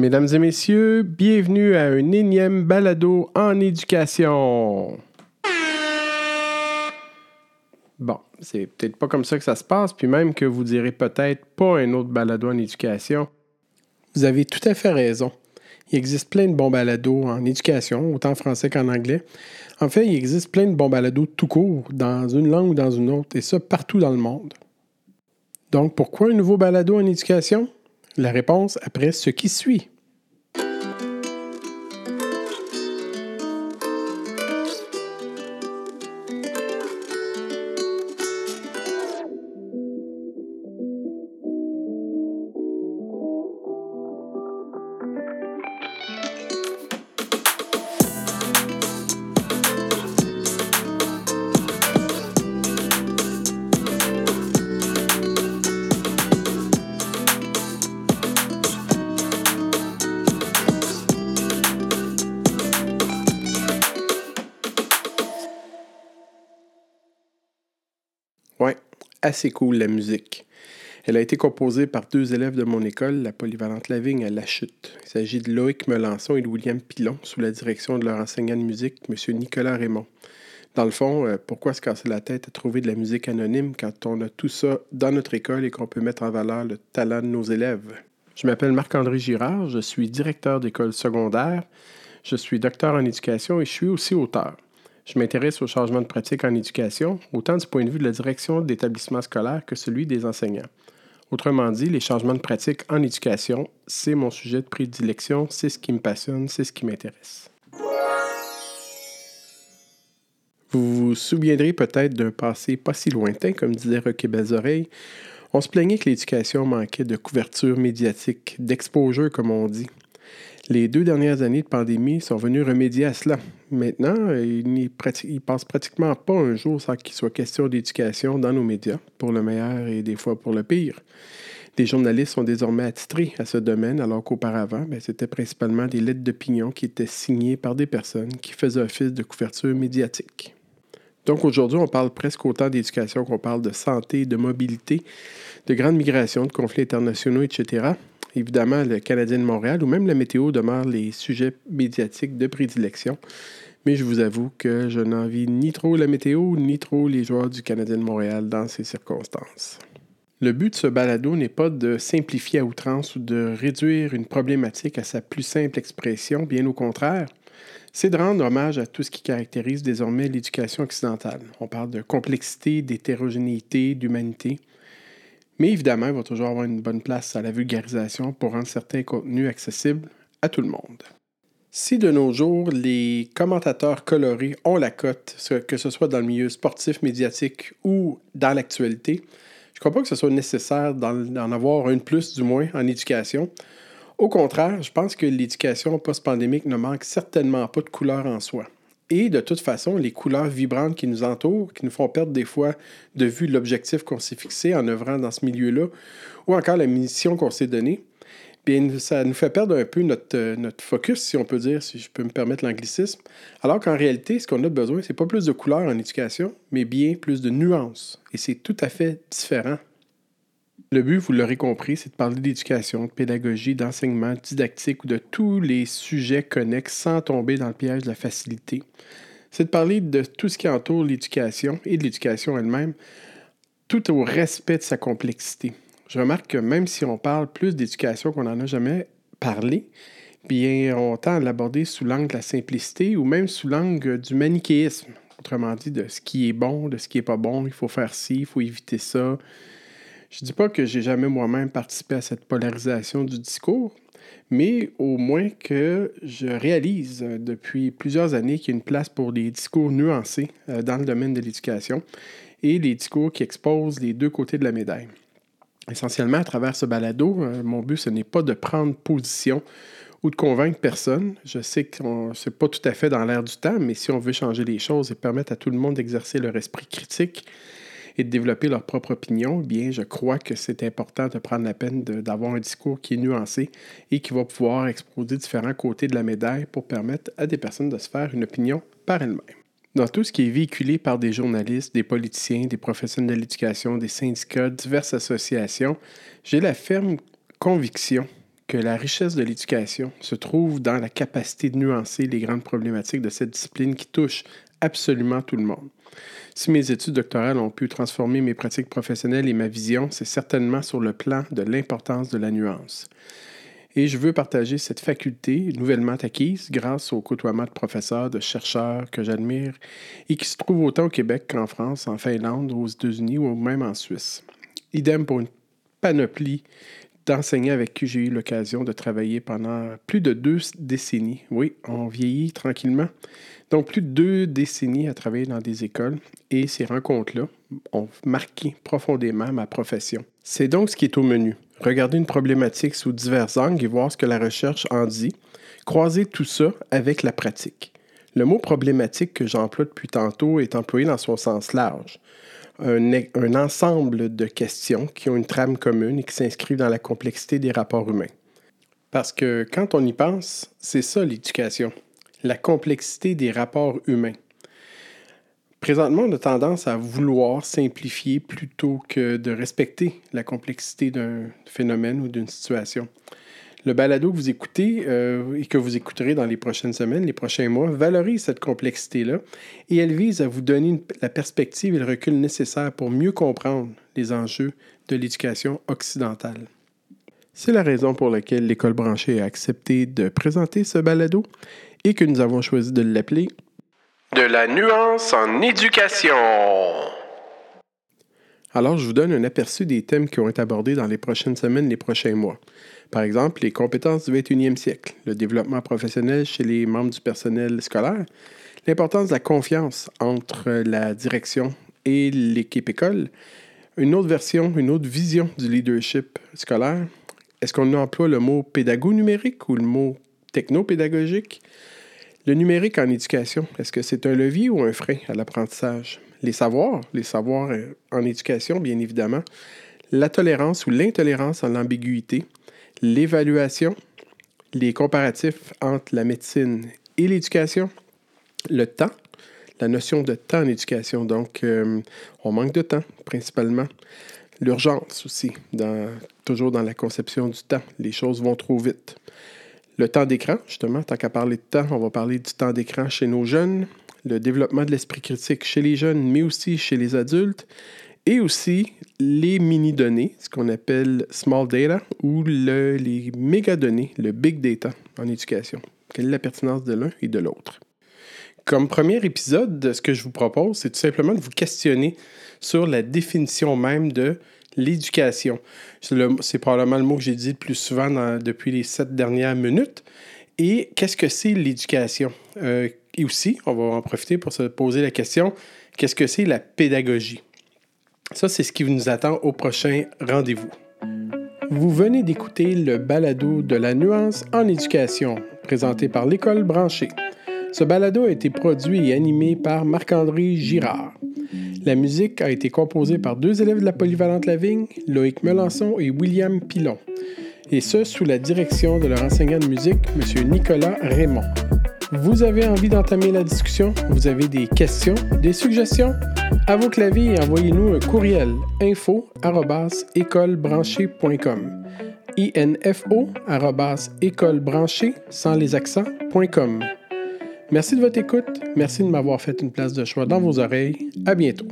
Mesdames et messieurs, bienvenue à un énième balado en éducation. Bon, c'est peut-être pas comme ça que ça se passe, puis même que vous direz peut-être pas un autre balado en éducation. Vous avez tout à fait raison. Il existe plein de bons balados en éducation, autant en français qu'en anglais. En fait, il existe plein de bons balados tout court, dans une langue ou dans une autre, et ça partout dans le monde. Donc, pourquoi un nouveau balado en éducation? La réponse après ce qui suit. Assez cool la musique. Elle a été composée par deux élèves de mon école, la polyvalente Lavigne à La Chute. Il s'agit de Loïc Melançon et de William Pilon, sous la direction de leur enseignant de musique, M. Nicolas Raymond. Dans le fond, euh, pourquoi se casser la tête à trouver de la musique anonyme quand on a tout ça dans notre école et qu'on peut mettre en valeur le talent de nos élèves? Je m'appelle Marc-André Girard, je suis directeur d'école secondaire, je suis docteur en éducation et je suis aussi auteur. Je m'intéresse au changement de pratique en éducation, autant du point de vue de la direction de l'établissement scolaire que celui des enseignants. Autrement dit, les changements de pratique en éducation, c'est mon sujet de prédilection, c'est ce qui me passionne, c'est ce qui m'intéresse. Vous vous souviendrez peut-être d'un passé pas si lointain, comme disait Rocky Oreilles. On se plaignait que l'éducation manquait de couverture médiatique, d'exposure, comme on dit. Les deux dernières années de pandémie sont venues remédier à cela. Maintenant, il ne passe pratiquement pas un jour sans qu'il soit question d'éducation dans nos médias, pour le meilleur et des fois pour le pire. Les journalistes sont désormais attitrés à ce domaine, alors qu'auparavant, ben, c'était principalement des lettres d'opinion qui étaient signées par des personnes qui faisaient office de couverture médiatique. Donc aujourd'hui, on parle presque autant d'éducation qu'on parle de santé, de mobilité, de grandes migrations, de conflits internationaux, etc. Évidemment, le Canadien de Montréal ou même la météo demeurent les sujets médiatiques de prédilection. Mais je vous avoue que je n'envie ni trop la météo ni trop les joueurs du Canadien de Montréal dans ces circonstances. Le but de ce balado n'est pas de simplifier à outrance ou de réduire une problématique à sa plus simple expression, bien au contraire. C'est de rendre hommage à tout ce qui caractérise désormais l'éducation occidentale. On parle de complexité, d'hétérogénéité, d'humanité. Mais évidemment, il va toujours avoir une bonne place à la vulgarisation pour rendre certains contenus accessibles à tout le monde. Si de nos jours, les commentateurs colorés ont la cote, que ce soit dans le milieu sportif, médiatique ou dans l'actualité, je ne crois pas que ce soit nécessaire d'en avoir un de plus, du moins, en éducation. Au contraire, je pense que l'éducation post-pandémique ne manque certainement pas de couleur en soi. Et de toute façon, les couleurs vibrantes qui nous entourent, qui nous font perdre des fois de vue l'objectif qu'on s'est fixé en œuvrant dans ce milieu-là, ou encore la mission qu'on s'est donnée, bien, ça nous fait perdre un peu notre, euh, notre focus, si on peut dire, si je peux me permettre l'anglicisme. Alors qu'en réalité, ce qu'on a besoin, c'est pas plus de couleurs en éducation, mais bien plus de nuances. Et c'est tout à fait différent le but, vous l'aurez compris, c'est de parler d'éducation, de pédagogie, d'enseignement, didactique ou de tous les sujets connexes sans tomber dans le piège de la facilité. C'est de parler de tout ce qui entoure l'éducation et de l'éducation elle-même, tout au respect de sa complexité. Je remarque que même si on parle plus d'éducation qu'on n'en a jamais parlé, bien, on tend à l'aborder sous l'angle de la simplicité ou même sous l'angle du manichéisme. Autrement dit, de ce qui est bon, de ce qui n'est pas bon, il faut faire ci, il faut éviter ça. Je ne dis pas que j'ai jamais moi-même participé à cette polarisation du discours, mais au moins que je réalise euh, depuis plusieurs années qu'il y a une place pour des discours nuancés euh, dans le domaine de l'éducation et les discours qui exposent les deux côtés de la médaille. Essentiellement, à travers ce balado, euh, mon but, ce n'est pas de prendre position ou de convaincre personne. Je sais que ce n'est pas tout à fait dans l'air du temps, mais si on veut changer les choses et permettre à tout le monde d'exercer leur esprit critique, et de développer leur propre opinion, eh bien, je crois que c'est important de prendre la peine d'avoir un discours qui est nuancé et qui va pouvoir exposer différents côtés de la médaille pour permettre à des personnes de se faire une opinion par elles-mêmes. Dans tout ce qui est véhiculé par des journalistes, des politiciens, des professionnels de l'éducation, des syndicats, diverses associations, j'ai la ferme conviction que la richesse de l'éducation se trouve dans la capacité de nuancer les grandes problématiques de cette discipline qui touche absolument tout le monde. Si mes études doctorales ont pu transformer mes pratiques professionnelles et ma vision, c'est certainement sur le plan de l'importance de la nuance. Et je veux partager cette faculté nouvellement acquise grâce au côtoiement de professeurs, de chercheurs que j'admire et qui se trouvent autant au Québec qu'en France, en Finlande, aux États-Unis ou même en Suisse. Idem pour une panoplie d'enseignants avec qui j'ai eu l'occasion de travailler pendant plus de deux décennies. Oui, on vieillit tranquillement. Donc, plus de deux décennies à travailler dans des écoles et ces rencontres-là ont marqué profondément ma profession. C'est donc ce qui est au menu. Regarder une problématique sous divers angles et voir ce que la recherche en dit. Croiser tout ça avec la pratique. Le mot problématique que j'emploie depuis tantôt est employé dans son sens large un, ensemble de questions qui ont une trame commune et qui s'inscrivent dans la complexité des rapports humains. Parce que quand on y pense, c'est ça l'éducation, la complexité des rapports humains. Présentement, on a tendance à vouloir simplifier plutôt que de respecter la complexité d'un phénomène ou d'une situation. Le balado que vous écoutez euh, et que vous écouterez dans les prochaines semaines, les prochains mois, valorise cette complexité-là et elle vise à vous donner la perspective et le recul nécessaire pour mieux comprendre les enjeux de l'éducation occidentale. C'est la raison pour laquelle l'École branchée a accepté de présenter ce balado et que nous avons choisi de l'appeler De la nuance en éducation. Alors, je vous donne un aperçu des thèmes qui vont être abordés dans les prochaines semaines, les prochains mois. Par exemple, les compétences du 21e siècle, le développement professionnel chez les membres du personnel scolaire, l'importance de la confiance entre la direction et l'équipe école, une autre version, une autre vision du leadership scolaire. Est-ce qu'on emploie le mot pédago numérique ou le mot technopédagogique? Le numérique en éducation, est-ce que c'est un levier ou un frein à l'apprentissage? Les savoirs, les savoirs euh, en éducation, bien évidemment, la tolérance ou l'intolérance à l'ambiguïté, l'évaluation, les comparatifs entre la médecine et l'éducation, le temps, la notion de temps en éducation. Donc, euh, on manque de temps, principalement. L'urgence aussi, toujours dans la conception du temps. Les choses vont trop vite. Le temps d'écran, justement, tant qu'à parler de temps, on va parler du temps d'écran chez nos jeunes, le développement de l'esprit critique chez les jeunes, mais aussi chez les adultes, et aussi les mini-données, ce qu'on appelle small data, ou les méga-données, le big data en éducation. Quelle est la pertinence de l'un et de l'autre? Comme premier épisode, ce que je vous propose, c'est tout simplement de vous questionner sur la définition même de l'éducation. C'est probablement le mot que j'ai dit le plus souvent depuis les sept dernières minutes. Et qu'est-ce que c'est l'éducation? Euh, et aussi, on va en profiter pour se poser la question, qu'est-ce que c'est la pédagogie? Ça, c'est ce qui nous attend au prochain rendez-vous. Vous venez d'écouter le balado de la nuance en éducation, présenté par l'École branchée. Ce balado a été produit et animé par Marc-André Girard. La musique a été composée par deux élèves de la Polyvalente Lavigne, Loïc Melançon et William Pilon, et ce sous la direction de leur enseignant de musique, M. Nicolas Raymond. Vous avez envie d'entamer la discussion? Vous avez des questions, des suggestions? À vos claviers, envoyez-nous un courriel info écolebranchée.com info écolebranchée sans les accents.com. Merci de votre écoute. Merci de m'avoir fait une place de choix dans vos oreilles. À bientôt.